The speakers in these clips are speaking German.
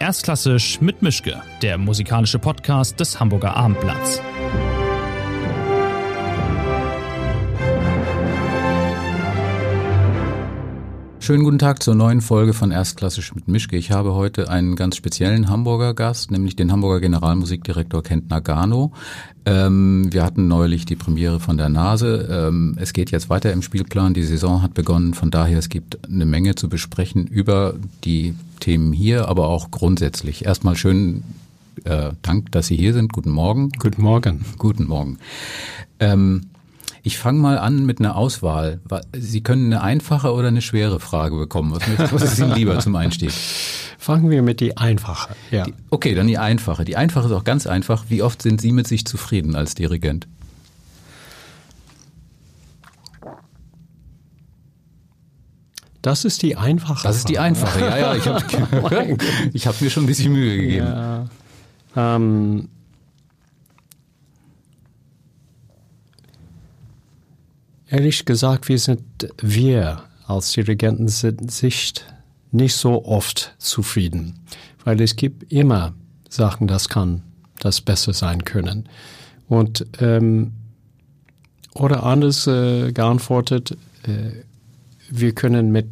Erstklassisch mit Mischke, der musikalische Podcast des Hamburger Abendblatts. Schönen guten Tag zur neuen Folge von Erstklassisch mit Mischke. Ich habe heute einen ganz speziellen Hamburger Gast, nämlich den Hamburger Generalmusikdirektor Kent Nagano. Ähm, wir hatten neulich die Premiere von der Nase. Ähm, es geht jetzt weiter im Spielplan. Die Saison hat begonnen. Von daher, es gibt eine Menge zu besprechen über die Themen hier, aber auch grundsätzlich. Erstmal schön äh, Dank, dass Sie hier sind. Guten Morgen. Guten Morgen. Guten Morgen. Ähm, ich fange mal an mit einer Auswahl. Sie können eine einfache oder eine schwere Frage bekommen. Was, was ist Ihnen lieber zum Einstieg? Fangen wir mit die einfache. Ja. Die, okay, dann die einfache. Die einfache ist auch ganz einfach. Wie oft sind Sie mit sich zufrieden als Dirigent? Das ist die einfache. Das ist die einfache. Ja, ja. Ich habe hab mir schon ein bisschen Mühe gegeben. Ja. Ähm, Ehrlich gesagt, wir sind, wir als Dirigenten sind nicht, nicht so oft zufrieden, weil es gibt immer Sachen, das kann, das besser sein können. Und, ähm, oder anders äh, geantwortet, äh, wir können mit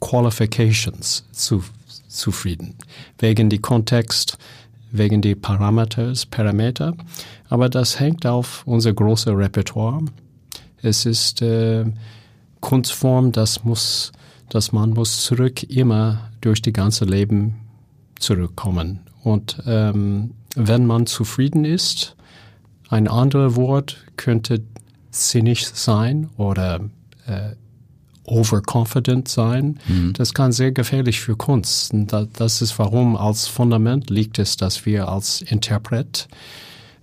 Qualifications zu, zufrieden, wegen die Kontext, wegen die Parameters, Parameter. Aber das hängt auf unser großes Repertoire es ist äh, Kunstform, das muss, dass man muss zurück immer durch die ganze Leben zurückkommen. Und ähm, wenn man zufrieden ist, ein anderes Wort könnte sinnig sein oder äh, overconfident sein. Mhm. Das kann sehr gefährlich für Kunst. Und das ist warum als Fundament liegt es, dass wir als Interpret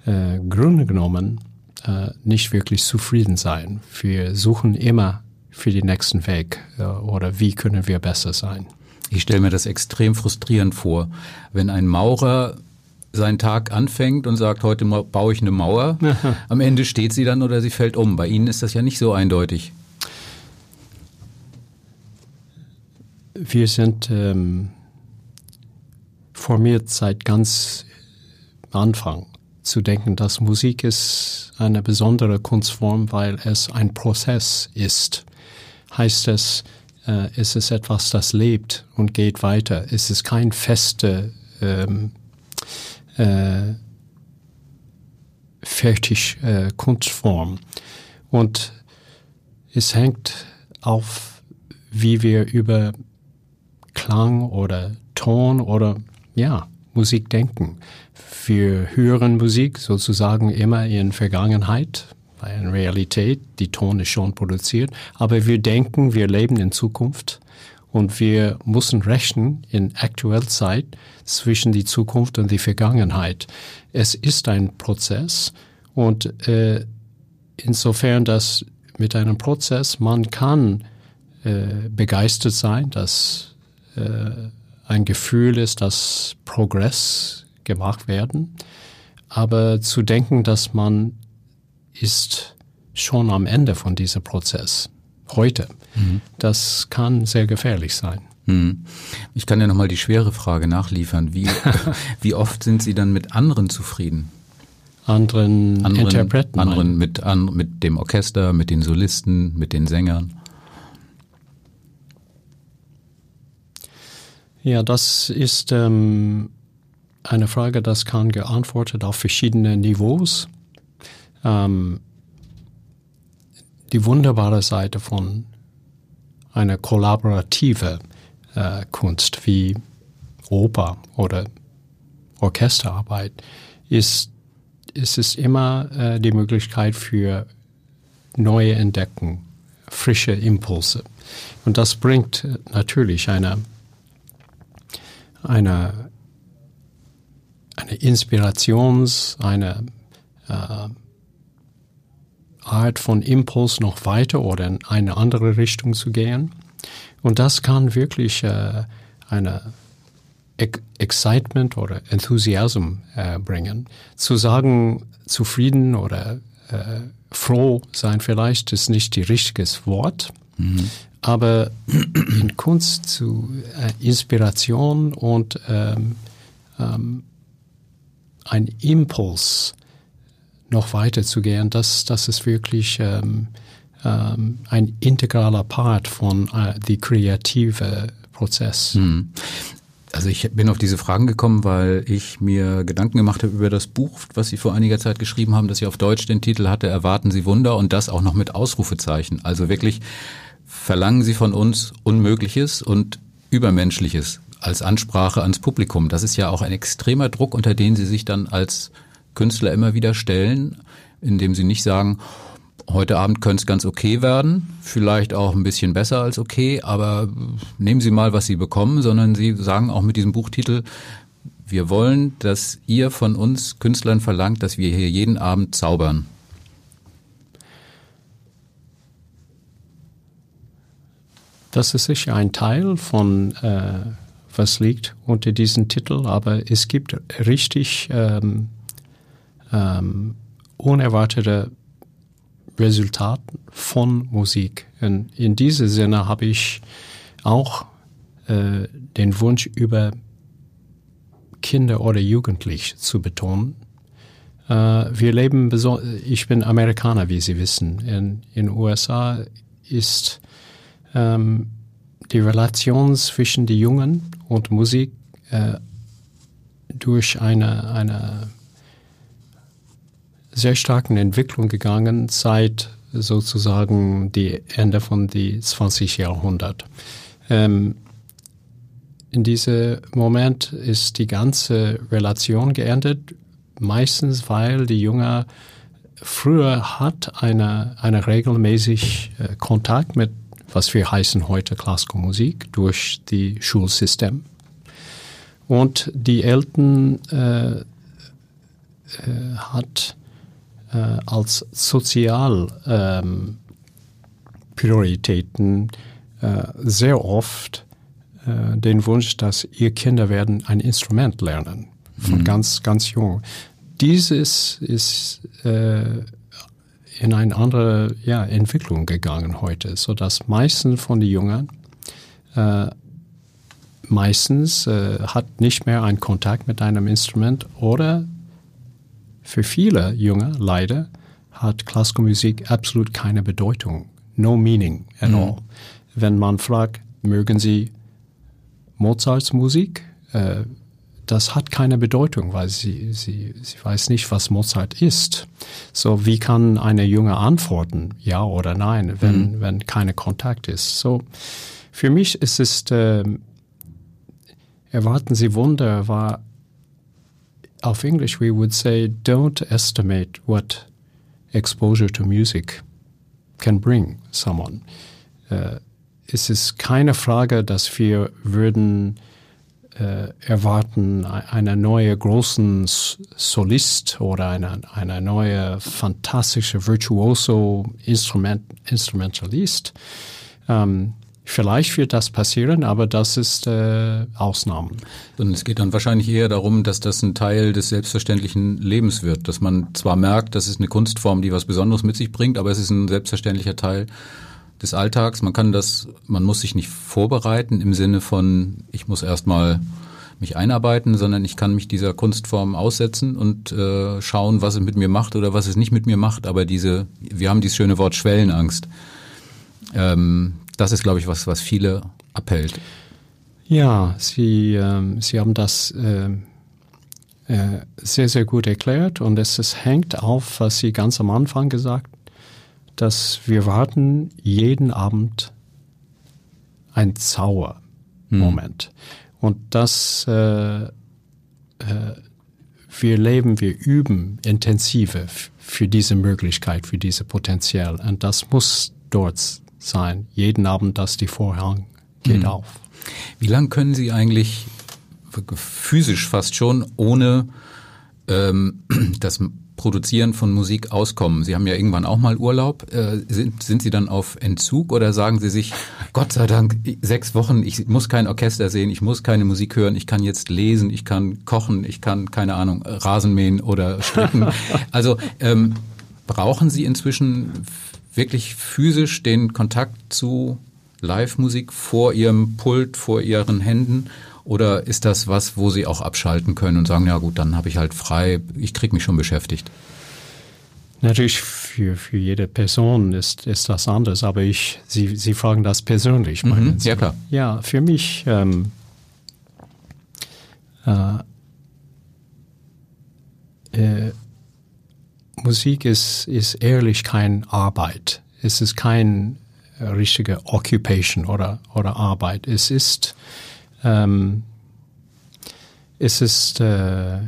äh, Grunde genommen äh, nicht wirklich zufrieden sein. Wir suchen immer für den nächsten Weg äh, oder wie können wir besser sein. Ich stelle mir das extrem frustrierend vor, wenn ein Maurer seinen Tag anfängt und sagt, heute baue ich eine Mauer. Am Ende steht sie dann oder sie fällt um. Bei Ihnen ist das ja nicht so eindeutig. Wir sind ähm, formiert seit ganz Anfang zu denken, dass Musik ist eine besondere Kunstform, weil es ein Prozess ist. Heißt es, äh, es ist etwas, das lebt und geht weiter. Es ist kein feste ähm, äh, fertig äh, Kunstform. Und es hängt auf, wie wir über Klang oder Ton oder ja, Musik denken. Wir hören Musik sozusagen immer in Vergangenheit, weil in Realität die Ton ist schon produziert, aber wir denken, wir leben in Zukunft und wir müssen rechnen in aktueller Zeit zwischen die Zukunft und die Vergangenheit. Es ist ein Prozess und äh, insofern, dass mit einem Prozess man kann äh, begeistert sein, dass äh, ein Gefühl ist, dass Progress gemacht werden. Aber zu denken, dass man ist schon am Ende von diesem Prozess, heute, mhm. das kann sehr gefährlich sein. Mhm. Ich kann ja nochmal die schwere Frage nachliefern. Wie, wie oft sind Sie dann mit anderen zufrieden? Anderen, anderen Interpreten? Anderen mit, an, mit dem Orchester, mit den Solisten, mit den Sängern? Ja, das ist ähm, eine Frage, das kann geantwortet auf verschiedene Niveaus. Ähm, die wunderbare Seite von einer kollaborative äh, Kunst wie Oper oder Orchesterarbeit ist, ist es immer äh, die Möglichkeit für neue Entdecken, frische Impulse. Und das bringt natürlich eine eine, eine Inspirations-, eine äh, Art von Impuls noch weiter oder in eine andere Richtung zu gehen. Und das kann wirklich äh, eine Excitement oder Enthusiasm äh, bringen. Zu sagen, zufrieden oder äh, froh sein vielleicht ist nicht die richtiges Wort, mhm. Aber in Kunst zu äh, Inspiration und ähm, ähm, ein Impuls noch weiter zu gehen, das, das ist wirklich ähm, ähm, ein integraler Part von äh, die kreative Prozess. Hm. Also ich bin auf diese Fragen gekommen, weil ich mir Gedanken gemacht habe über das Buch, was Sie vor einiger Zeit geschrieben haben, das Sie auf Deutsch den Titel hatte, Erwarten Sie Wunder und das auch noch mit Ausrufezeichen. Also wirklich verlangen Sie von uns Unmögliches und Übermenschliches als Ansprache ans Publikum. Das ist ja auch ein extremer Druck, unter den Sie sich dann als Künstler immer wieder stellen, indem Sie nicht sagen, Heute Abend könnte es ganz okay werden, vielleicht auch ein bisschen besser als okay, aber nehmen Sie mal, was Sie bekommen, sondern Sie sagen auch mit diesem Buchtitel, wir wollen, dass ihr von uns Künstlern verlangt, dass wir hier jeden Abend zaubern. Das ist sicher ein Teil von, äh, was liegt unter diesem Titel, aber es gibt richtig ähm, ähm, unerwartete Resultaten von Musik. Und in diesem Sinne habe ich auch äh, den Wunsch über Kinder oder Jugendliche zu betonen. Äh, wir leben, ich bin Amerikaner, wie Sie wissen. In den USA ist ähm, die Relation zwischen den Jungen und Musik äh, durch eine, eine sehr starken Entwicklung gegangen seit sozusagen die Ende von die 20 Jahrhundert. Ähm, in diesem Moment ist die ganze Relation geändert, meistens weil die Junge früher hat eine, eine regelmäßig äh, Kontakt mit, was wir heißen heute Klassische Musik, durch die Schulsystem. Und die Eltern äh, äh, hat äh, als Sozialprioritäten ähm, äh, sehr oft äh, den Wunsch, dass ihr Kinder werden ein Instrument lernen von mhm. ganz ganz jung. Dieses ist äh, in eine andere ja, Entwicklung gegangen heute, so dass meistens von den Jungen äh, meistens äh, hat nicht mehr einen Kontakt mit einem Instrument oder für viele Junge, leider, hat klassische Musik absolut keine Bedeutung. No meaning at mhm. all. Wenn man fragt, mögen Sie Mozarts Musik? Äh, das hat keine Bedeutung, weil sie, sie, sie weiß nicht, was Mozart ist. So, wie kann eine Junge antworten, ja oder nein, wenn, mhm. wenn keine Kontakt ist? So, für mich ist es, äh, erwarten Sie Wunder war of English, we would say, don't estimate what exposure to music can bring someone. Äh, es ist keine Frage, dass wir würden äh, erwarten, eine neue großen Solist oder eine, eine neue fantastische Virtuoso Instrument, Instrumentalist. Ähm, Vielleicht wird das passieren, aber das ist äh, Ausnahmen. Und es geht dann wahrscheinlich eher darum, dass das ein Teil des selbstverständlichen Lebens wird, dass man zwar merkt, das ist eine Kunstform, die was Besonderes mit sich bringt, aber es ist ein selbstverständlicher Teil des Alltags. Man kann das, man muss sich nicht vorbereiten im Sinne von, ich muss erstmal mich einarbeiten, sondern ich kann mich dieser Kunstform aussetzen und äh, schauen, was es mit mir macht oder was es nicht mit mir macht. Aber diese, wir haben dieses schöne Wort Schwellenangst. Ähm, das ist, glaube ich, was, was viele abhält. Ja, Sie, ähm, Sie haben das äh, äh, sehr, sehr gut erklärt und es, es hängt auf, was Sie ganz am Anfang gesagt dass wir warten jeden Abend ein Zaubermoment. Hm. Und das äh, äh, wir leben, wir üben intensive für diese Möglichkeit, für diese Potenzial. Und das muss dort sein. Jeden Abend, dass die Vorhang geht mhm. auf. Wie lange können Sie eigentlich physisch fast schon ohne ähm, das Produzieren von Musik auskommen? Sie haben ja irgendwann auch mal Urlaub. Äh, sind, sind Sie dann auf Entzug oder sagen Sie sich, Gott sei Dank, sechs Wochen, ich muss kein Orchester sehen, ich muss keine Musik hören, ich kann jetzt lesen, ich kann kochen, ich kann, keine Ahnung, Rasen mähen oder stricken. also ähm, brauchen Sie inzwischen wirklich physisch den Kontakt zu Live-Musik vor ihrem Pult, vor ihren Händen? Oder ist das was, wo sie auch abschalten können und sagen, ja gut, dann habe ich halt frei, ich kriege mich schon beschäftigt? Natürlich für, für jede Person ist, ist das anders, aber ich, Sie, Sie fragen das persönlich. Mhm, ja, klar. Ja, für mich ähm, äh, äh, Musik ist, ist ehrlich kein Arbeit. Es ist kein äh, richtige Occupation oder, oder Arbeit. Es ist, ähm, es ist äh,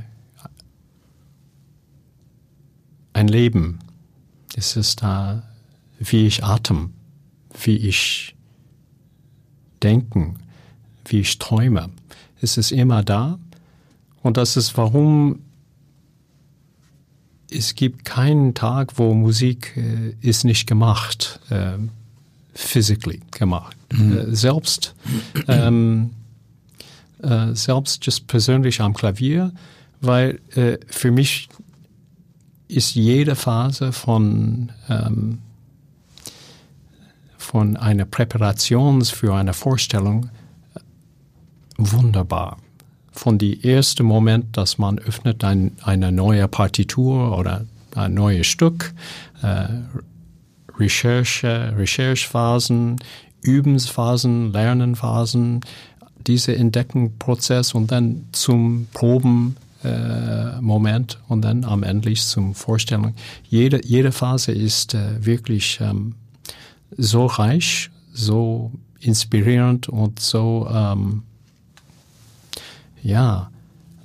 ein Leben. Es ist da, wie ich atem, wie ich denken, wie ich träume. Es ist immer da. Und das ist, warum es gibt keinen Tag, wo Musik äh, ist nicht gemacht, äh, physically gemacht. Mhm. Äh, selbst, ähm, äh, selbst just persönlich am Klavier, weil äh, für mich ist jede Phase von, ähm, von einer Präparation für eine Vorstellung äh, wunderbar. Von dem ersten Moment, dass man öffnet ein, eine neue Partitur oder ein neues Stück, äh, Recherche, Recherchephasen, Übensphasen, Lernenphasen, dieser Entdeckenprozess und dann zum Proben äh, und dann am Ende zum Vorstellung. Jede, jede Phase ist äh, wirklich ähm, so reich, so inspirierend und so, ähm, ja,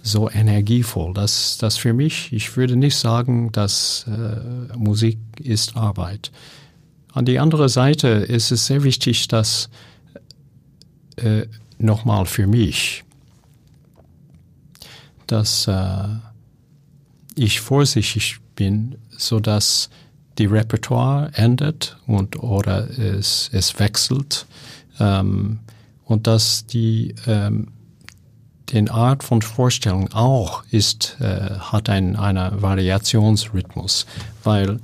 so energievoll. Das, das für mich, ich würde nicht sagen, dass äh, Musik ist Arbeit. An die andere Seite ist es sehr wichtig, dass äh, nochmal für mich, dass äh, ich vorsichtig bin, so dass die Repertoire endet und oder es, es wechselt ähm, und dass die ähm, den Art von Vorstellung auch ist äh, hat ein einer Variationsrhythmus, weil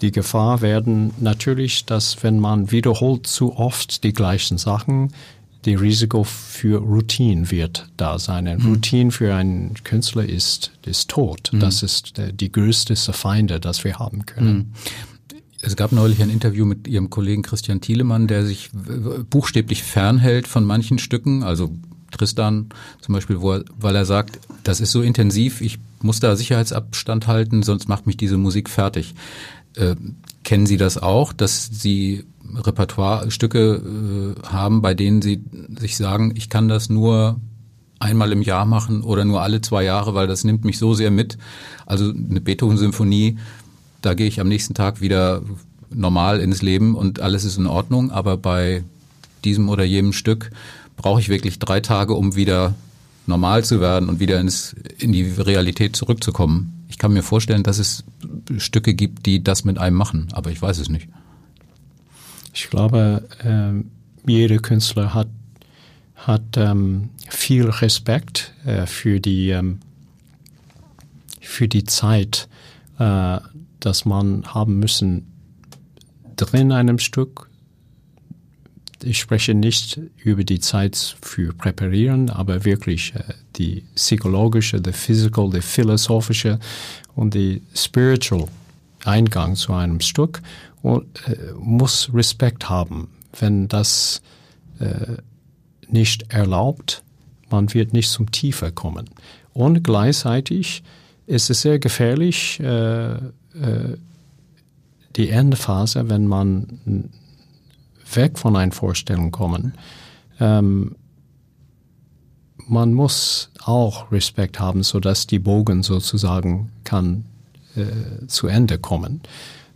die Gefahr werden natürlich, dass wenn man wiederholt zu oft die gleichen Sachen, die Risiko für Routine wird da sein. Ein mhm. Routine für einen Künstler ist, ist tot. Mhm. Das ist die größte Feinde, das wir haben können. Mhm. Es gab neulich ein Interview mit Ihrem Kollegen Christian Thielemann, der sich buchstäblich fernhält von manchen Stücken, also Tristan zum Beispiel, er, weil er sagt, das ist so intensiv, ich muss da Sicherheitsabstand halten, sonst macht mich diese Musik fertig. Äh, kennen Sie das auch, dass Sie Repertoire-Stücke äh, haben, bei denen Sie sich sagen, ich kann das nur einmal im Jahr machen oder nur alle zwei Jahre, weil das nimmt mich so sehr mit. Also eine Beethoven-Symphonie, da gehe ich am nächsten Tag wieder normal ins Leben und alles ist in Ordnung, aber bei diesem oder jenem Stück brauche ich wirklich drei Tage, um wieder normal zu werden und wieder ins, in die Realität zurückzukommen. Ich kann mir vorstellen, dass es Stücke gibt, die das mit einem machen, aber ich weiß es nicht. Ich glaube, ähm, jeder Künstler hat, hat ähm, viel Respekt äh, für, die, ähm, für die Zeit, äh, dass man haben müssen drin einem Stück. Ich spreche nicht über die Zeit für Präparieren, aber wirklich äh, die psychologische, die physical, die philosophische und die spiritual Eingang zu einem Stück und, äh, muss Respekt haben. Wenn das äh, nicht erlaubt, man wird nicht zum Tiefer kommen. Und gleichzeitig ist es sehr gefährlich, äh, äh, die Endphase, wenn man weg von einer Vorstellung kommen. Ähm, man muss auch Respekt haben, so dass die Bogen sozusagen kann äh, zu Ende kommen.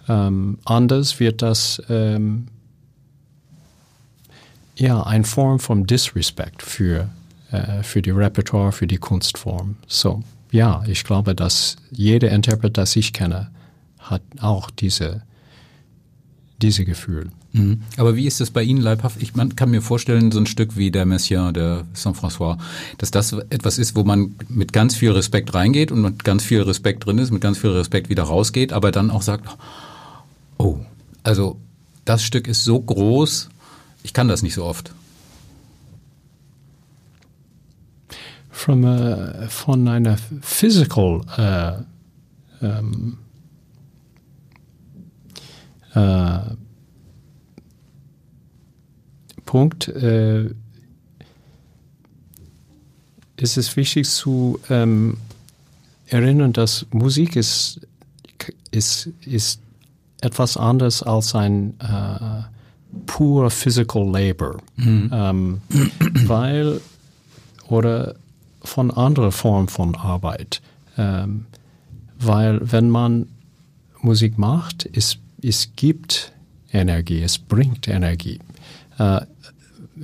Ähm, anders wird das ähm, ja eine Form von Disrespect für, äh, für die Repertoire, für die Kunstform. So, ja, ich glaube, dass jeder Interpret, das ich kenne, hat auch diese, diese Gefühl. Mhm. Aber wie ist das bei Ihnen leibhaft? Ich man kann mir vorstellen, so ein Stück wie der Messiaen, der Saint-François, dass das etwas ist, wo man mit ganz viel Respekt reingeht und mit ganz viel Respekt drin ist, mit ganz viel Respekt wieder rausgeht, aber dann auch sagt, Oh, also das Stück ist so groß, ich kann das nicht so oft. From a, von einer physical uh, um, uh, Punkt uh, ist es wichtig zu ähm, erinnern, dass Musik ist, ist, ist etwas anderes als ein äh, pure physical labor. Mhm. Ähm, weil, oder von anderer Form von Arbeit. Ähm, weil wenn man Musik macht, es, es gibt Energie, es bringt Energie. Äh,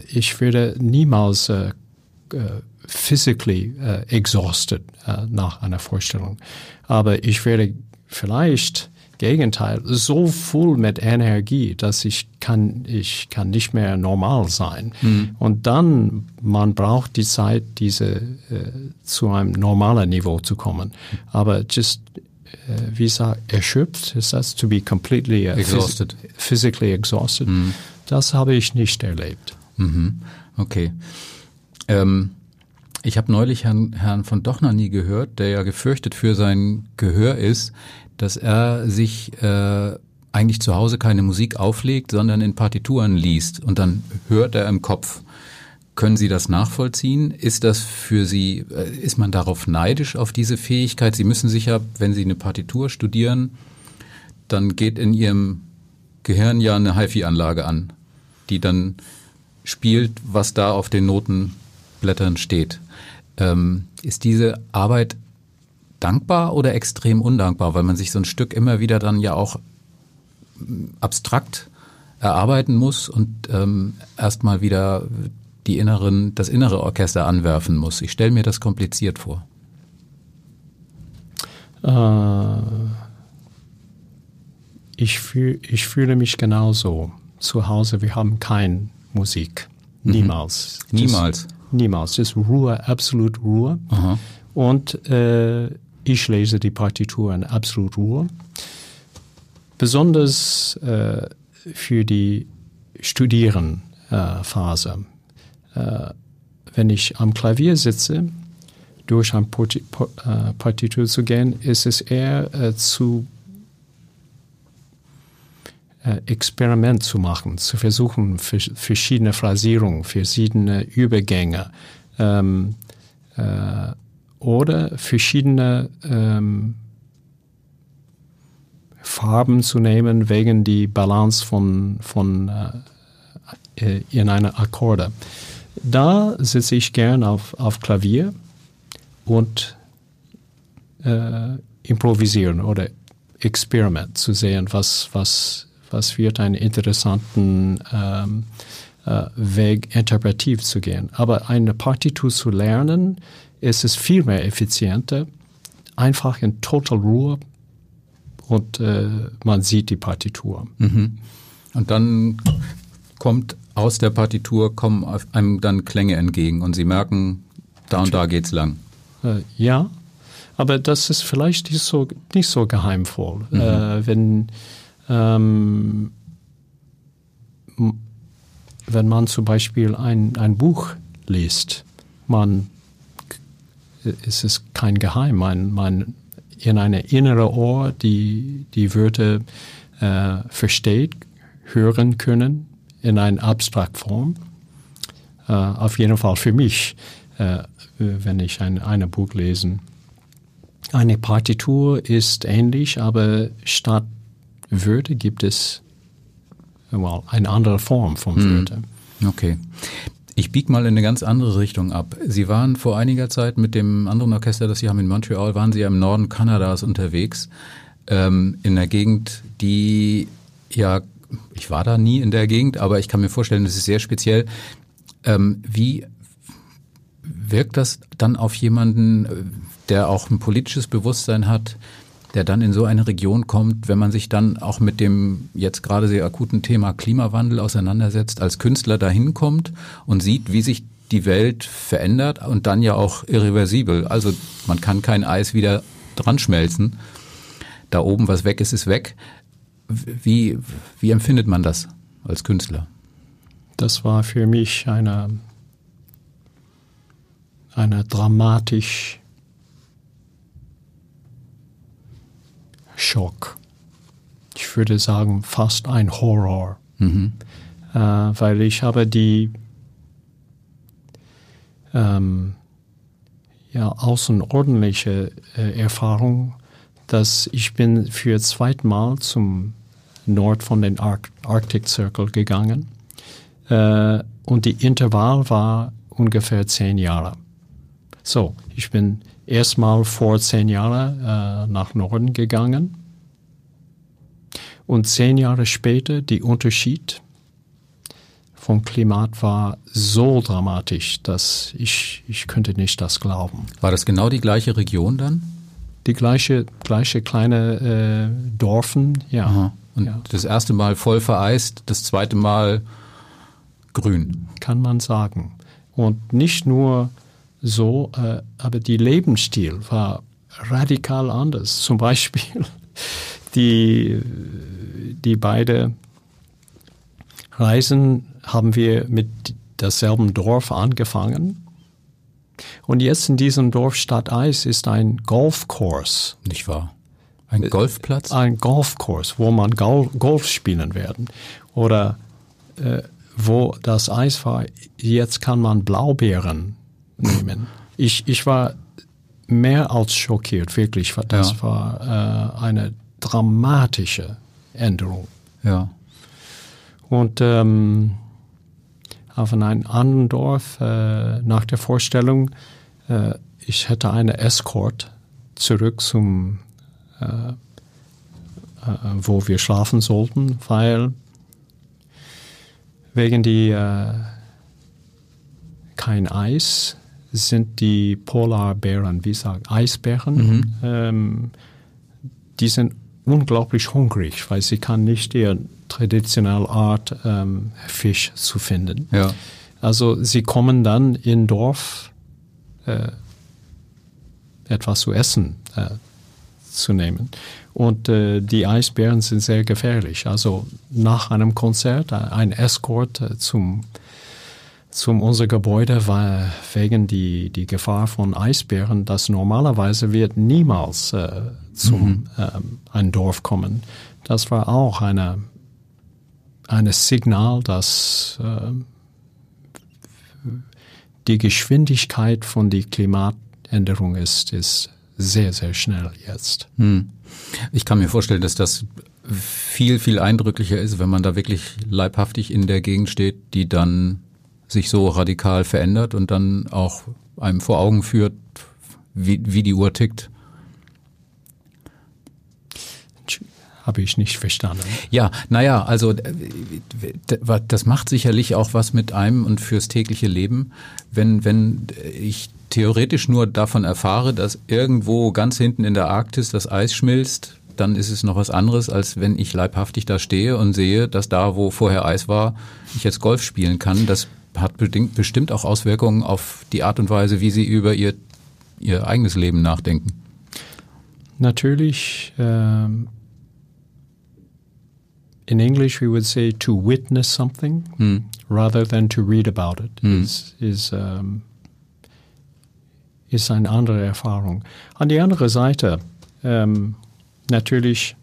ich würde niemals äh, äh physically exhausted nach einer Vorstellung. Aber ich werde vielleicht Gegenteil so voll mit Energie, dass ich kann ich kann nicht mehr normal sein. Mhm. Und dann man braucht die Zeit, diese äh, zu einem normalen Niveau zu kommen. Aber just wie sagt erschöpft ist das to be completely uh, exhausted, physically exhausted. Mhm. Das habe ich nicht erlebt. Mhm. Okay. Ähm ich habe neulich Herrn, Herrn von Dochner nie gehört, der ja gefürchtet für sein Gehör ist, dass er sich äh, eigentlich zu Hause keine Musik auflegt, sondern in Partituren liest und dann hört er im Kopf. Können Sie das nachvollziehen? Ist das für Sie, äh, ist man darauf neidisch auf diese Fähigkeit? Sie müssen sich ja, wenn Sie eine Partitur studieren, dann geht in Ihrem Gehirn ja eine HiFi-Anlage an, die dann spielt, was da auf den Notenblättern steht. Ähm, ist diese Arbeit dankbar oder extrem undankbar, weil man sich so ein Stück immer wieder dann ja auch mm, abstrakt erarbeiten muss und ähm, erstmal wieder die inneren, das innere Orchester anwerfen muss. Ich stelle mir das kompliziert vor. Äh, ich, fühl, ich fühle mich genauso. Zu Hause, wir haben keine Musik. Niemals. Mhm. Niemals. Niemals. Das ist Ruhe, absolut Ruhe. Aha. Und äh, ich lese die Partitur in absolut Ruhe. Besonders äh, für die Studierenphase. Äh, wenn ich am Klavier sitze, durch ein äh, Partitur zu gehen, ist es eher äh, zu äh, Experiment zu machen, zu versuchen, verschiedene Phrasierungen, verschiedene Übergänge ähm, äh, oder verschiedene ähm, Farben zu nehmen wegen die Balance von, von äh, äh in einer Akkorde. Da sitze ich gern auf, auf Klavier und äh, improvisieren oder Experiment zu sehen, was, was was wird einen interessanten ähm, äh, Weg, interpretiv zu gehen. Aber eine Partitur zu lernen, ist es viel mehr effizienter, einfach in total Ruhe und äh, man sieht die Partitur. Mhm. Und dann kommt aus der Partitur kommen einem dann Klänge entgegen und Sie merken, da und da geht's lang. Äh, ja, aber das ist vielleicht nicht so, nicht so geheimvoll. Mhm. Äh, wenn ähm, wenn man zum Beispiel ein, ein Buch liest, man ist es kein Geheim, man, man in eine innere Ohr die, die Wörter äh, versteht, hören können in einer Abstraktform. Äh, auf jeden Fall für mich, äh, wenn ich ein, ein Buch lese. Eine Partitur ist ähnlich, aber statt würde, gibt es well, eine andere Form von Würde. Hm. Okay. Ich biege mal in eine ganz andere Richtung ab. Sie waren vor einiger Zeit mit dem anderen Orchester, das Sie haben in Montreal, waren Sie ja im Norden Kanadas unterwegs, ähm, in der Gegend, die ja, ich war da nie in der Gegend, aber ich kann mir vorstellen, das ist sehr speziell. Ähm, wie wirkt das dann auf jemanden, der auch ein politisches Bewusstsein hat, der dann in so eine Region kommt, wenn man sich dann auch mit dem jetzt gerade sehr akuten Thema Klimawandel auseinandersetzt, als Künstler dahin kommt und sieht, wie sich die Welt verändert und dann ja auch irreversibel. Also man kann kein Eis wieder dran schmelzen. Da oben was weg ist, ist weg. Wie, wie empfindet man das als Künstler? das war für mich eine, eine dramatisch Schock. Ich würde sagen, fast ein Horror. Mhm. Äh, weil ich habe die ähm, ja, außerordentliche äh, Erfahrung, dass ich bin für zweit Mal zum Nord von den Arc Arctic Circle gegangen äh, und die Intervall war ungefähr zehn Jahre. So, ich bin erstmal vor zehn Jahren äh, nach Norden gegangen und zehn Jahre später die Unterschied vom Klimat war so dramatisch, dass ich, ich könnte nicht das glauben. War das genau die gleiche Region dann? Die gleiche, gleiche kleine äh, Dorfen, ja. Aha. Und ja. das erste Mal voll vereist, das zweite Mal grün. Kann man sagen. Und nicht nur so, äh, aber die Lebensstil war radikal anders. Zum Beispiel die, die beide Reisen haben wir mit derselben Dorf angefangen. Und jetzt in diesem Dorf Stadt Eis ist ein Golfkurs. Nicht wahr? Ein Golfplatz? Ein Golfkurs, wo man Golf spielen werden. Oder äh, wo das Eis war, jetzt kann man Blaubeeren nehmen. Ich, ich war mehr als schockiert, wirklich. Das ja. war äh, eine dramatische Änderung. Ja. Und ähm, auf einem anderen Dorf äh, nach der Vorstellung, äh, ich hätte eine Escort zurück zum, äh, äh, wo wir schlafen sollten, weil wegen die äh, kein Eis sind die Polarbären, wie sagt Eisbären, mhm. ähm, die sind unglaublich hungrig, weil sie kann nicht ihr traditionelle Art ähm, Fisch zu finden. Ja. Also sie kommen dann in Dorf äh, etwas zu essen äh, zu nehmen. Und äh, die Eisbären sind sehr gefährlich. Also nach einem Konzert, äh, ein Escort äh, zum zum unser Gebäude war wegen die, die Gefahr von Eisbären, das normalerweise wird niemals äh, zum mhm. ähm, ein Dorf kommen. Das war auch eine ein Signal, dass äh, die Geschwindigkeit von der Klimaänderung ist, ist sehr, sehr schnell jetzt. Hm. Ich kann mir vorstellen, dass das viel, viel eindrücklicher ist, wenn man da wirklich leibhaftig in der Gegend steht, die dann sich so radikal verändert und dann auch einem vor Augen führt, wie, wie die Uhr tickt. Habe ich nicht verstanden. Ja, naja, also das macht sicherlich auch was mit einem und fürs tägliche Leben, wenn, wenn ich theoretisch nur davon erfahre, dass irgendwo ganz hinten in der Arktis das Eis schmilzt, dann ist es noch was anderes, als wenn ich leibhaftig da stehe und sehe, dass da, wo vorher Eis war, ich jetzt Golf spielen kann. Das hat bestimmt auch Auswirkungen auf die Art und Weise, wie sie über ihr, ihr eigenes Leben nachdenken. Natürlich ähm, in English we would say to witness something mm. rather than to read about it mm. is, is, um, ist eine andere Erfahrung. An die andere Seite, ähm, natürlich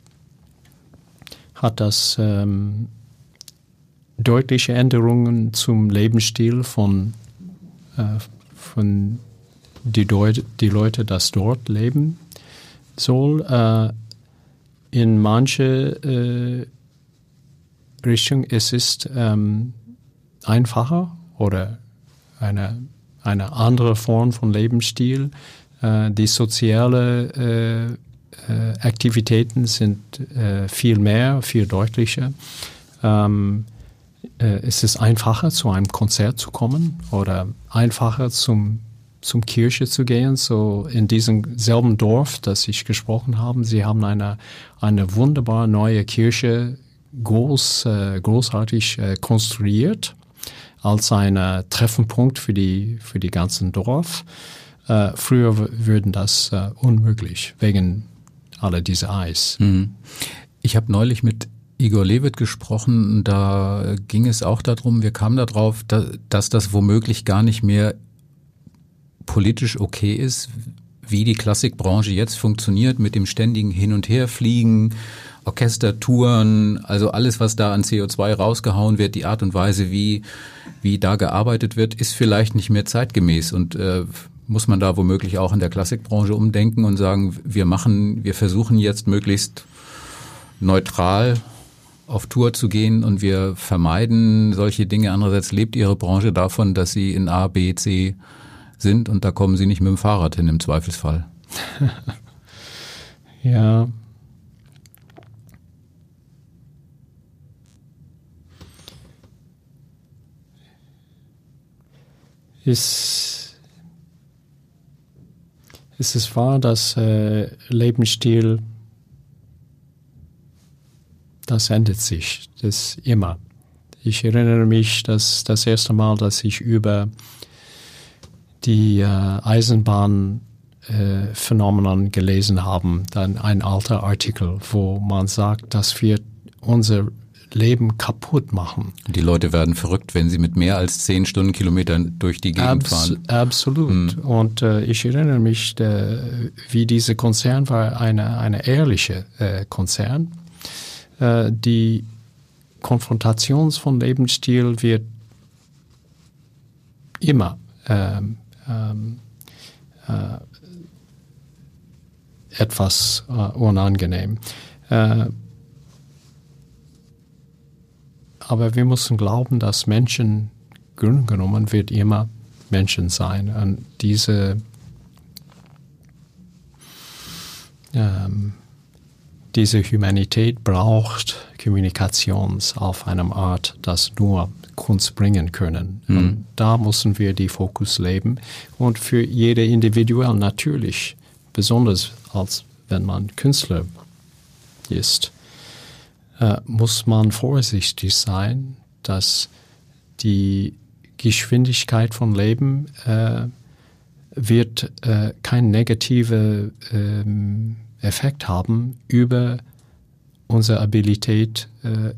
hat das ähm, deutliche Änderungen zum Lebensstil von, äh, von die, Deut die Leute, das dort leben soll. Äh, in manche äh, Richtung, es ist ähm, einfacher oder eine, eine andere Form von Lebensstil. Äh, die sozialen äh, äh, Aktivitäten sind äh, viel mehr, viel deutlicher. Ähm, äh, es ist einfacher, zu einem Konzert zu kommen oder einfacher zum zum Kirche zu gehen, so in diesem selben Dorf, das ich gesprochen habe. Sie haben eine, eine wunderbare neue Kirche groß, äh, großartig äh, konstruiert als ein äh, Treffenpunkt für die, für die ganzen Dorf. Äh, früher würden das äh, unmöglich wegen aller dieser Eis. Mhm. Ich habe neulich mit Igor Lewitt gesprochen. Da ging es auch darum, wir kamen darauf, dass das womöglich gar nicht mehr politisch okay ist, wie die Klassikbranche jetzt funktioniert mit dem ständigen Hin- und Herfliegen, Orchestertouren, also alles, was da an CO2 rausgehauen wird, die Art und Weise, wie, wie da gearbeitet wird, ist vielleicht nicht mehr zeitgemäß und äh, muss man da womöglich auch in der Klassikbranche umdenken und sagen, wir machen, wir versuchen jetzt möglichst neutral auf Tour zu gehen und wir vermeiden solche Dinge. Andererseits lebt Ihre Branche davon, dass Sie in A, B, C sind und da kommen Sie nicht mit dem Fahrrad hin im Zweifelsfall. ja. Ist, ist es wahr, dass äh, Lebensstil das ändert sich, das immer. Ich erinnere mich, dass das erste Mal, dass ich über die äh, Eisenbahnphänomenen äh, gelesen habe, dann ein alter Artikel, wo man sagt, dass wir unser Leben kaputt machen. Die Leute werden verrückt, wenn sie mit mehr als zehn Stundenkilometern durch die Gegend Abs fahren. Absolut. Mhm. Und äh, ich erinnere mich, der, wie dieser Konzern war eine, eine ehrliche äh, Konzern äh, die Konfrontation von Lebensstil wird immer ähm, ähm, äh, etwas äh, unangenehm. Äh, aber wir müssen glauben, dass Menschen, Grund genommen, wird immer Menschen sein. Und diese ähm, diese Humanität braucht Kommunikations auf einem Art, das nur Kunst bringen können. Mhm. Und da müssen wir die Fokus leben. Und für jede individuell natürlich, besonders als wenn man Künstler ist, äh, muss man vorsichtig sein, dass die Geschwindigkeit von Leben äh, wird äh, kein negative ähm, Effekt haben über unsere Abilität, äh,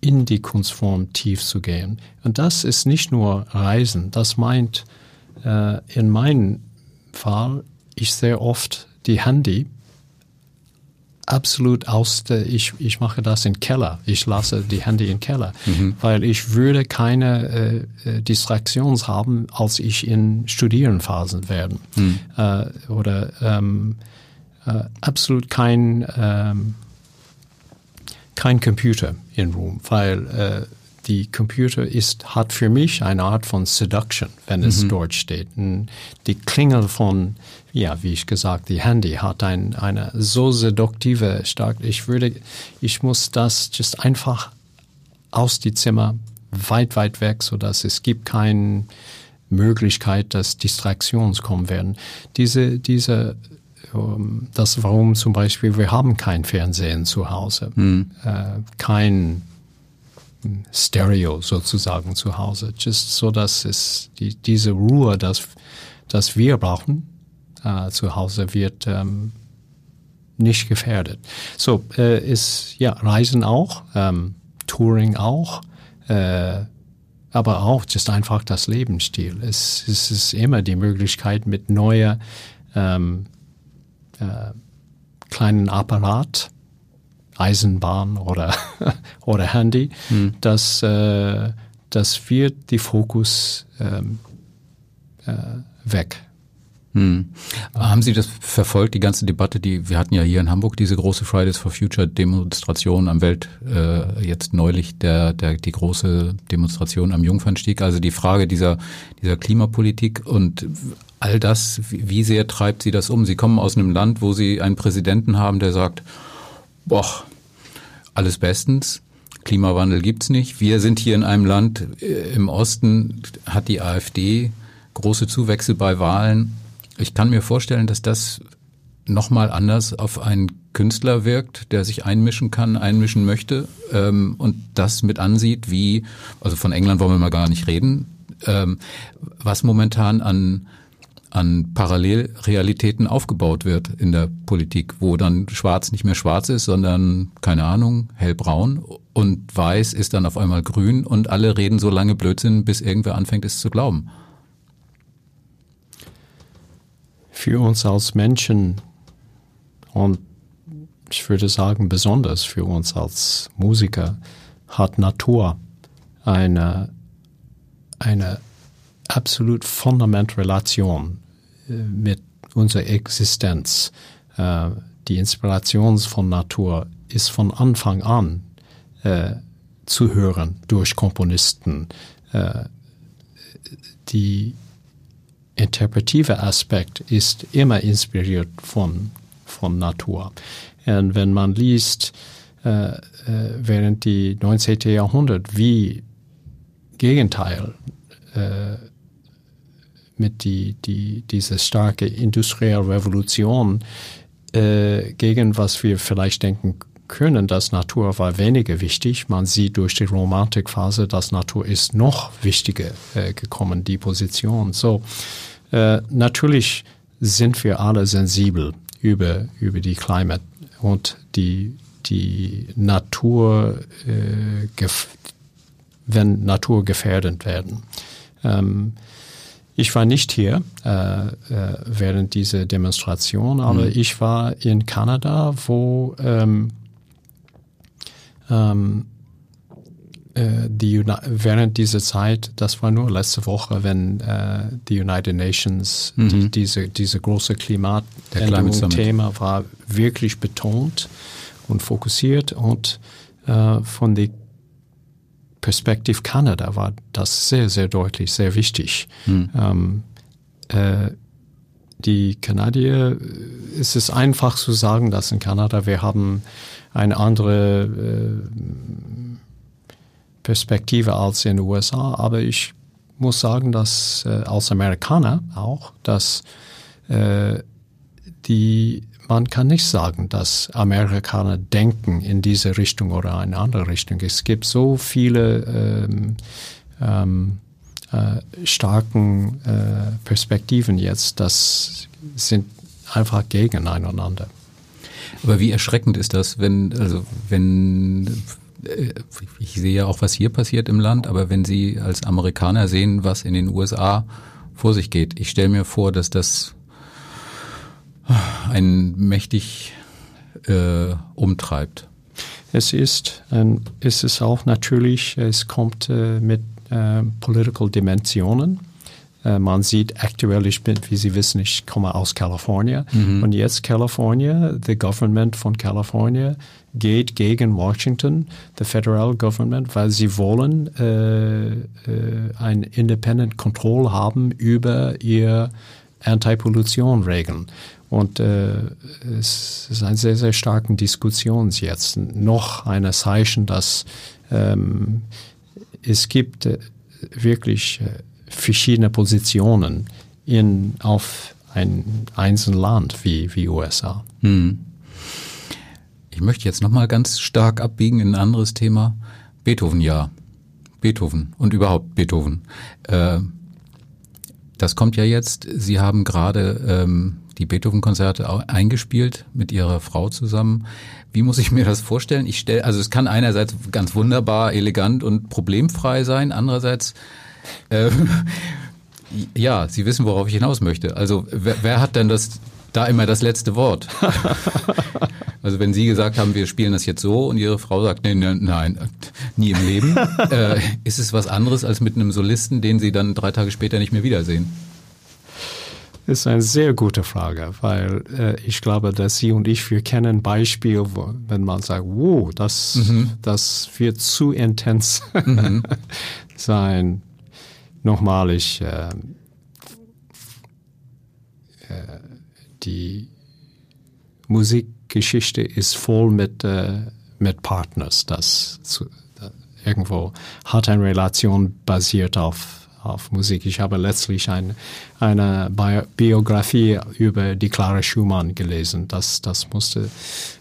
in die Kunstform tief zu gehen. Und das ist nicht nur Reisen, das meint äh, in meinem Fall, ich sehr oft die Handy absolut aus der, ich, ich mache das im Keller. Ich lasse die Handy im Keller, mhm. weil ich würde keine äh, äh Distraktions haben, als ich in Studierenphasen werden. Mhm. Äh, oder ähm, äh, absolut kein, ähm, kein Computer in Room, weil äh, die Computer ist, hat für mich eine Art von Seduction, wenn es mhm. dort steht. Und die Klingel von, ja, wie ich gesagt, die Handy hat ein, eine so seduktive, stark, ich würde, ich muss das just einfach aus die Zimmer weit, weit weg, so dass es gibt keine Möglichkeit, dass Distraktions kommen werden. Diese, diese, um, das warum zum Beispiel wir haben kein Fernsehen zu Hause, mhm. äh, kein Stereo sozusagen zu Hause, just so dass es die, diese Ruhe, dass, dass wir brauchen äh, zu Hause, wird ähm, nicht gefährdet. So äh, ist ja Reisen auch, ähm, Touring auch, äh, aber auch just einfach das Lebensstil. Es, es ist immer die Möglichkeit mit neuer ähm, äh, kleinen Apparat Eisenbahn oder, oder Handy, hm. dass, äh, dass wir die Fokus ähm, äh, weg. Hm. Haben Sie das verfolgt, die ganze Debatte, die wir hatten ja hier in Hamburg diese große Fridays for Future Demonstration am Welt, äh, jetzt neulich der, der, die große Demonstration am Jungfernstieg, also die Frage dieser, dieser Klimapolitik und all das, wie sehr treibt Sie das um? Sie kommen aus einem Land, wo Sie einen Präsidenten haben, der sagt, boah, alles bestens. Klimawandel gibt's nicht. Wir sind hier in einem Land äh, im Osten, hat die AfD große Zuwächse bei Wahlen. Ich kann mir vorstellen, dass das nochmal anders auf einen Künstler wirkt, der sich einmischen kann, einmischen möchte ähm, und das mit ansieht, wie, also von England wollen wir mal gar nicht reden, ähm, was momentan an an Parallelrealitäten aufgebaut wird in der Politik, wo dann schwarz nicht mehr schwarz ist, sondern, keine Ahnung, hellbraun und weiß ist dann auf einmal grün und alle reden so lange Blödsinn, bis irgendwer anfängt es zu glauben. Für uns als Menschen und ich würde sagen besonders für uns als Musiker hat Natur eine, eine absolut fundamentale Relation äh, mit unserer Existenz. Äh, die Inspiration von Natur ist von Anfang an äh, zu hören durch Komponisten. die interpretive Aspekt ist immer inspiriert von, von Natur. Und wenn man liest, äh, äh, während die 19. Jahrhundert, wie Gegenteil äh, mit die, die, diese starke industrielle Revolution äh, gegen was wir vielleicht denken können, dass Natur war weniger wichtig. Man sieht durch die Romantikphase, dass Natur ist noch wichtiger äh, gekommen, die Position. So, äh, natürlich sind wir alle sensibel über, über die Climate und die, die Natur, äh, wenn Natur gefährdet werden. Ähm, ich war nicht hier äh, äh, während dieser Demonstration, aber mhm. ich war in Kanada, wo ähm, ähm, äh, die, während dieser Zeit, das war nur letzte Woche, wenn äh, die United Nations mhm. die, diese, diese große Klimatänderung-Thema war wirklich betont und fokussiert und äh, von der Perspektive Kanada war das sehr, sehr deutlich, sehr wichtig. Mhm. Ähm, äh, die Kanadier, äh, es ist einfach zu sagen, dass in Kanada wir haben eine andere äh, Perspektive als in den USA, aber ich muss sagen, dass äh, als Amerikaner auch, dass äh, die man kann nicht sagen, dass Amerikaner denken in diese Richtung oder eine andere Richtung. Es gibt so viele ähm, ähm, äh, starken äh, Perspektiven jetzt, das sind einfach gegeneinander. Aber wie erschreckend ist das, wenn, also wenn äh, ich sehe ja auch, was hier passiert im Land, aber wenn Sie als Amerikaner sehen, was in den USA vor sich geht, ich stelle mir vor, dass das einen mächtig äh, umtreibt. Es ist, ähm, es ist auch natürlich, es kommt äh, mit äh, political Dimensionen. Äh, man sieht aktuell, ich bin, wie Sie wissen, ich komme aus Kalifornien. Mhm. Und jetzt Kalifornien, the government von Kalifornien geht gegen Washington, the federal government, weil sie wollen äh, äh, ein independent Control haben über ihr Anti-Pollution-Regeln. Und äh, es ist eine sehr, sehr starke Diskussion jetzt. Noch ein Zeichen, dass ähm, es gibt äh, wirklich äh, verschiedene Positionen in, auf ein einzelnes Land wie, wie USA. Hm. Ich möchte jetzt nochmal ganz stark abbiegen in ein anderes Thema. Beethoven, ja. Beethoven und überhaupt Beethoven. Äh, das kommt ja jetzt. Sie haben gerade ähm, die Beethoven-Konzerte eingespielt mit Ihrer Frau zusammen. Wie muss ich mir das vorstellen? Ich stelle, also es kann einerseits ganz wunderbar, elegant und problemfrei sein, andererseits äh, ja, Sie wissen, worauf ich hinaus möchte. Also wer, wer hat denn das da immer das letzte Wort? also wenn Sie gesagt haben, wir spielen das jetzt so und Ihre Frau sagt, nein, nein, nein nie im Leben, äh, ist es was anderes als mit einem Solisten, den Sie dann drei Tage später nicht mehr wiedersehen? Das ist eine sehr gute Frage, weil äh, ich glaube, dass Sie und ich, wir kennen ein Beispiel, wo, wenn man sagt, wow, das, mhm. das wird zu intens mhm. sein nochmal, ich, äh, äh, die Musikgeschichte ist voll mit, äh, mit Partners, das zu, irgendwo hat eine Relation basiert auf, auf Musik. Ich habe letztlich ein, eine Biografie über die Clara Schumann gelesen. Das, das musste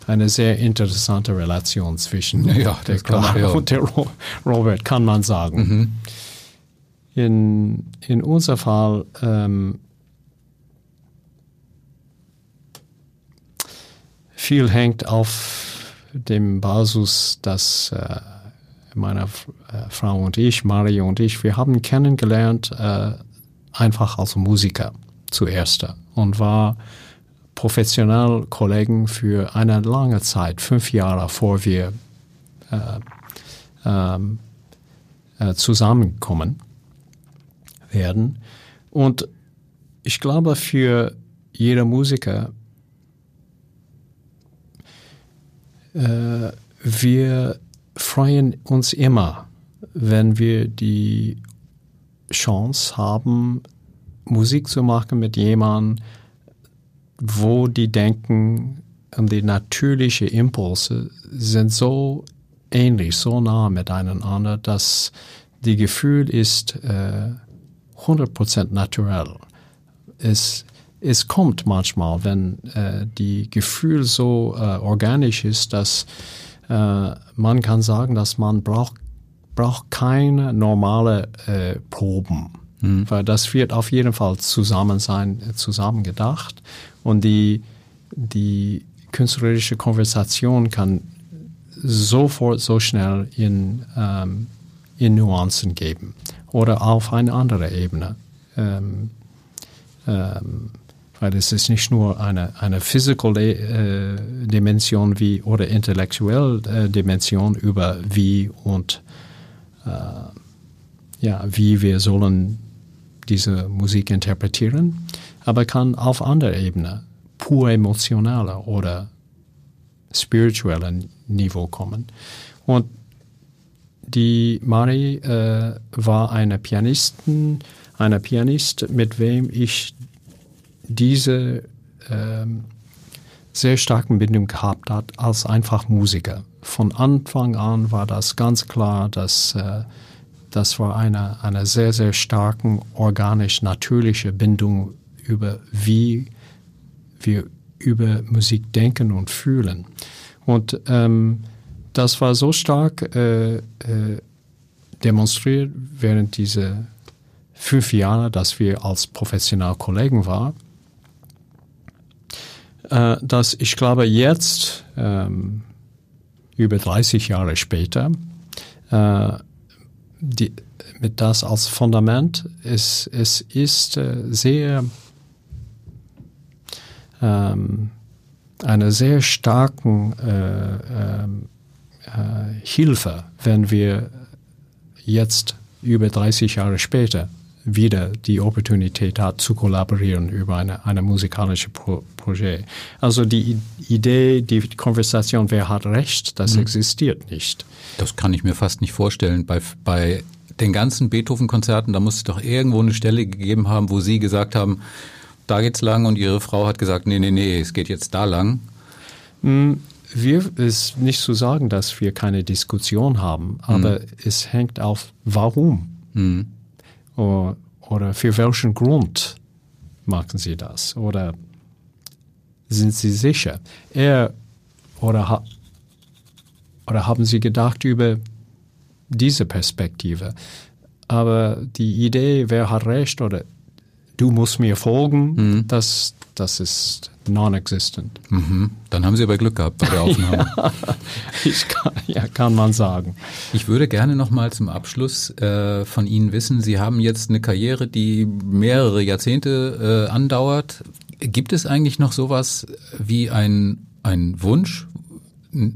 eine sehr interessante Relation zwischen ja, der Clara ja. und der Robert, kann man sagen. Mhm. In, in unserem Fall ähm, viel hängt auf dem Basis, dass äh, meine äh, Frau und ich, Mario und ich, wir haben kennengelernt äh, einfach als Musiker zuerst und war professionell Kollegen für eine lange Zeit, fünf Jahre, vor wir äh, ähm, äh, zusammenkommen werden. Und ich glaube, für jeder Musiker, äh, wir freuen uns immer, wenn wir die Chance haben, Musik zu machen mit jemandem, wo die Denken und die natürlichen Impulse sind so ähnlich, so nah miteinander, dass die Gefühl ist äh, 100% naturell. Es, es kommt manchmal, wenn äh, die Gefühl so äh, organisch ist, dass äh, man kann sagen, dass man braucht, braucht keine normale äh, Proben. Mhm. Weil das wird auf jeden Fall zusammen sein, zusammen gedacht. Und die, die künstlerische Konversation kann sofort so schnell in, ähm, in Nuancen geben oder auf eine andere Ebene. Ähm, ähm, weil es ist nicht nur eine, eine physical äh, Dimension wie oder intellektuelle äh, Dimension über wie und äh, ja, wie wir sollen diese Musik interpretieren, aber kann auf anderer Ebene, pur emotionaler oder spiritueller Niveau kommen. Und die Marie äh, war eine Pianistin, eine Pianist, mit wem ich diese äh, sehr starken Bindung gehabt hat als einfach Musiker. Von Anfang an war das ganz klar, dass äh, das war eine, eine sehr, sehr starken, organisch natürliche Bindung über wie wir über Musik denken und fühlen. Und ähm, das war so stark äh, äh, demonstriert während dieser fünf Jahre, dass wir als professionelle Kollegen waren, äh, dass ich glaube jetzt, ähm, über 30 Jahre später, äh, die, mit das als Fundament, es, es ist äh, sehr ähm, eine sehr starken äh, ähm, äh, Hilfe, wenn wir jetzt über 30 Jahre später wieder die Opportunität hat, zu kollaborieren über eine, eine musikalische Pro Projekt. Also die Idee, die Konversation, wer hat Recht, das mhm. existiert nicht. Das kann ich mir fast nicht vorstellen. Bei, bei den ganzen Beethoven-Konzerten, da muss es doch irgendwo eine Stelle gegeben haben, wo Sie gesagt haben, da geht's lang und Ihre Frau hat gesagt, nee, nee, nee, es geht jetzt da lang. Mhm wir ist nicht zu sagen, dass wir keine Diskussion haben, aber mhm. es hängt auf warum mhm. Oder, oder, für welchen Grund machen Sie das oder sind Sie sicher? Er oder, oder haben Sie gedacht über diese Perspektive? Aber die Idee, wer hat recht oder du musst mir folgen, mhm. das, das ist non-existent. Mhm. Dann haben Sie aber Glück gehabt bei der Aufnahme. ja, kann, ja, kann man sagen. Ich würde gerne noch mal zum Abschluss äh, von Ihnen wissen, Sie haben jetzt eine Karriere, die mehrere Jahrzehnte äh, andauert. Gibt es eigentlich noch sowas wie ein, ein Wunsch,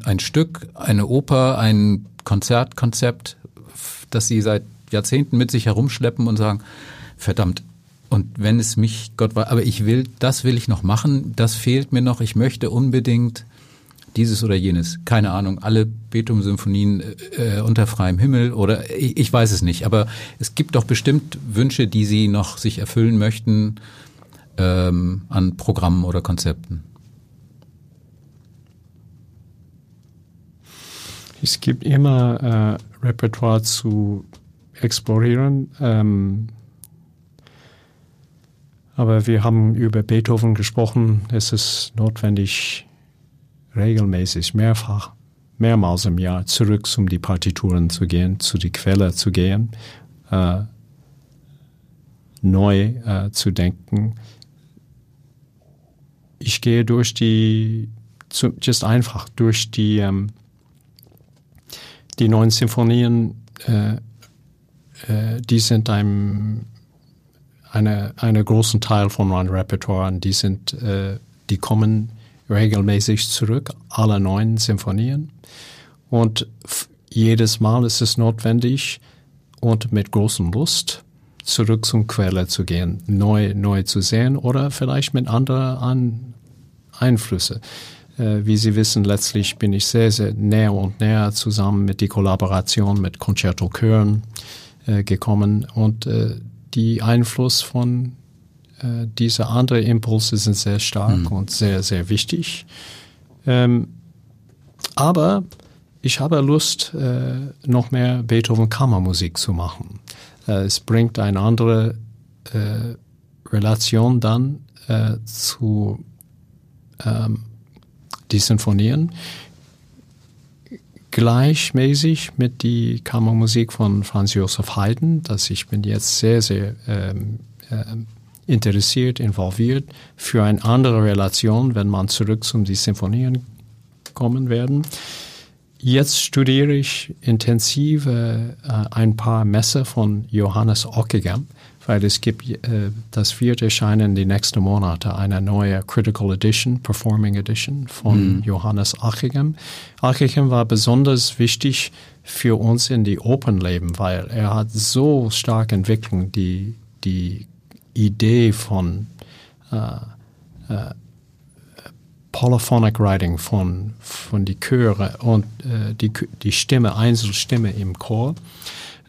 ein Stück, eine Oper, ein Konzertkonzept, das Sie seit Jahrzehnten mit sich herumschleppen und sagen, verdammt, und wenn es mich Gott war, aber ich will, das will ich noch machen, das fehlt mir noch, ich möchte unbedingt dieses oder jenes, keine Ahnung, alle Beethoven-Symphonien äh, unter freiem Himmel oder ich, ich, weiß es nicht, aber es gibt doch bestimmt Wünsche, die Sie noch sich erfüllen möchten ähm, an Programmen oder Konzepten. Es gibt immer äh, Repertoire zu explorieren. Ähm, aber wir haben über Beethoven gesprochen. Es ist notwendig, regelmäßig, mehrfach, mehrmals im Jahr zurück um die Partituren zu gehen, zu die Quelle zu gehen, äh, neu äh, zu denken. Ich gehe durch die zu, just einfach durch die, ähm, die neuen Symphonien, äh, äh, die sind einem eine, eine großen Teil von meinem Repertoire, die sind, äh, die kommen regelmäßig zurück, alle neun Symphonien. Und jedes Mal ist es notwendig und mit großem Lust zurück zum Quelle zu gehen, neu, neu zu sehen oder vielleicht mit anderen An Einflüsse. Äh, wie Sie wissen, letztlich bin ich sehr, sehr näher und näher zusammen mit die Kollaboration mit Concerto Chören äh, gekommen und äh, die Einfluss von äh, diese anderen Impulse sind sehr stark mhm. und sehr, sehr wichtig. Ähm, aber ich habe Lust, äh, noch mehr Beethoven-Kammermusik zu machen. Äh, es bringt eine andere äh, Relation dann äh, zu ähm, die Sinfonien gleichmäßig mit die Kammermusik von Franz Josef Haydn, dass ich bin jetzt sehr, sehr ähm, ähm, interessiert, involviert für eine andere Relation, wenn man zurück zum die Sinfonien kommen werden. Jetzt studiere ich intensiv äh, ein paar Messe von Johannes Ockeghem, weil es gibt, äh, das wird erscheinen die nächsten Monate, eine neue Critical Edition, Performing Edition von mhm. Johannes Ockeghem. Ockeghem war besonders wichtig für uns in die Opernleben, weil er hat so stark entwickelt, die, die Idee von äh, äh, Polyphonic Writing von, von die Chöre und äh, die, die Stimme, Einzelstimme im Chor,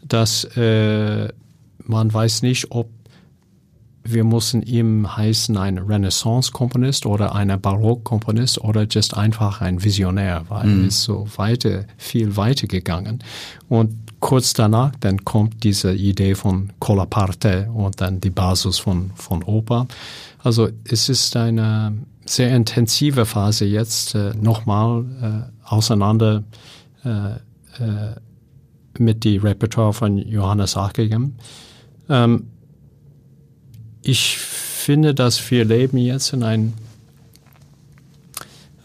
dass äh, man weiß nicht, ob wir müssen ihm heißen ein Renaissance-Komponist oder ein Barock-Komponist oder just einfach ein Visionär, weil mhm. er ist so weiter, viel weiter gegangen. Und kurz danach, dann kommt diese Idee von Colaparte und dann die Basis von, von Oper. Also es ist eine sehr intensive Phase jetzt äh, nochmal äh, auseinander äh, äh, mit dem Repertoire von Johannes Achegem. Ähm, ich finde, dass wir leben jetzt in einer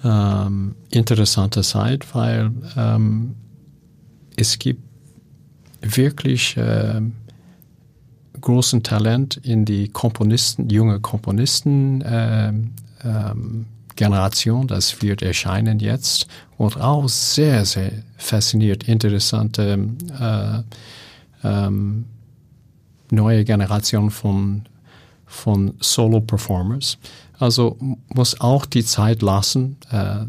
ähm, interessanten Zeit, weil ähm, es gibt wirklich äh, großen Talent in die Komponisten, junge Komponisten äh, ähm, Generation, das wird erscheinen jetzt und auch sehr, sehr fasziniert, interessante äh, ähm, neue Generation von, von Solo-Performers. Also muss auch die Zeit lassen, äh,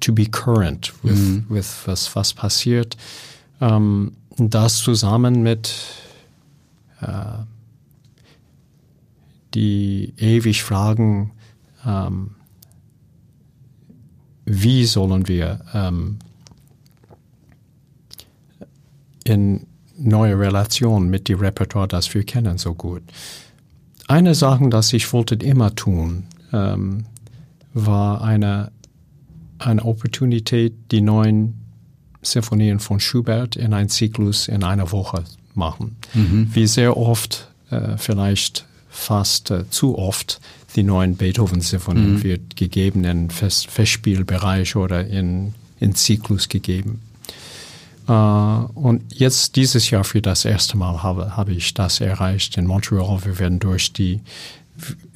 to be current with, mhm. with was, was passiert. Ähm, das zusammen mit äh, die ewig fragen, ähm, wie sollen wir ähm, in neue Relationen mit dem Repertoire, das wir kennen, so gut. Eine Sache, das ich wollte immer tun, ähm, war eine, eine Opportunität, die neuen Sinfonien von Schubert in einen Zyklus in einer Woche machen. Mhm. Wie sehr oft äh, vielleicht fast äh, zu oft die neuen Beethoven-Sinfonien mhm. wird gegeben in Fest Festspielbereich oder in, in Zyklus gegeben. Äh, und jetzt dieses Jahr für das erste Mal habe, habe ich das erreicht in Montreal. Wir werden durch die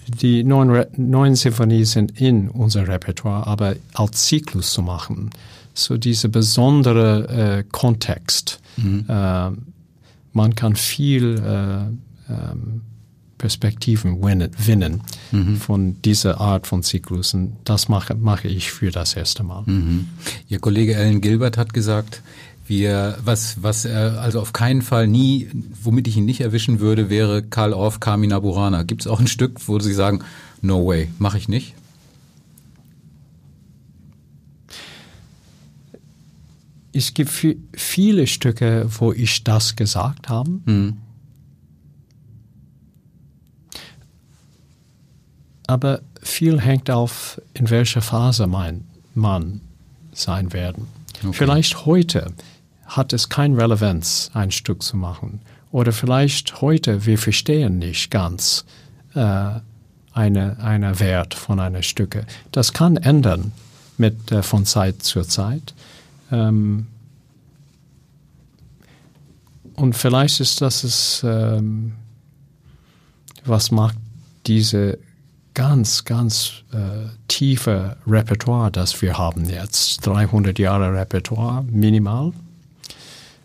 die neuen, neuen Sinfonien sind in unser Repertoire, aber als Zyklus zu machen, so diese besondere äh, Kontext. Mhm. Äh, man kann viel äh, ähm, Perspektiven winnen mhm. von dieser Art von Zyklusen. Das mache, mache ich für das erste Mal. Mhm. Ihr Kollege Alan Gilbert hat gesagt, wir, was, was er also auf keinen Fall nie, womit ich ihn nicht erwischen würde, wäre Karl Orff, Carmina Burana. Gibt es auch ein Stück, wo Sie sagen, no way, mache ich nicht? Es gibt viele Stücke, wo ich das gesagt habe. Mhm. aber viel hängt auf, in welcher Phase mein Mann sein werden. Okay. Vielleicht heute hat es keine Relevanz, ein Stück zu machen. Oder vielleicht heute, wir verstehen nicht ganz, äh, eine, eine Wert von einer Stücke. Das kann ändern mit, äh, von Zeit zu Zeit. Ähm, und vielleicht ist das es, ähm, was macht diese ganz, ganz äh, tiefe Repertoire, das wir haben jetzt, 300 Jahre Repertoire minimal,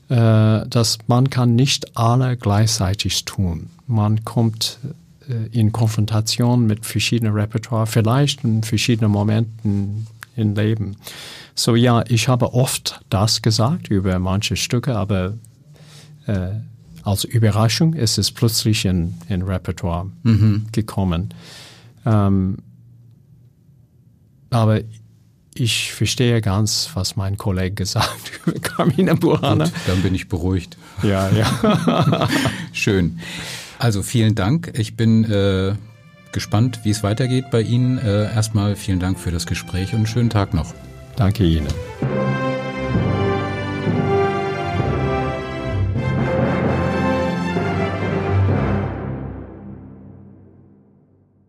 äh, dass man kann nicht alle gleichzeitig tun. Man kommt äh, in Konfrontation mit verschiedenen Repertoire, vielleicht in verschiedenen Momenten im Leben. So ja, ich habe oft das gesagt über manche Stücke, aber äh, als Überraschung ist es plötzlich in, in Repertoire mhm. gekommen. Ähm, aber ich verstehe ganz, was mein Kollege gesagt hat über Carmina Burana. Gut, dann bin ich beruhigt. Ja, ja. Schön. Also vielen Dank. Ich bin äh, gespannt, wie es weitergeht bei Ihnen. Äh, erstmal vielen Dank für das Gespräch und einen schönen Tag noch. Danke Ihnen.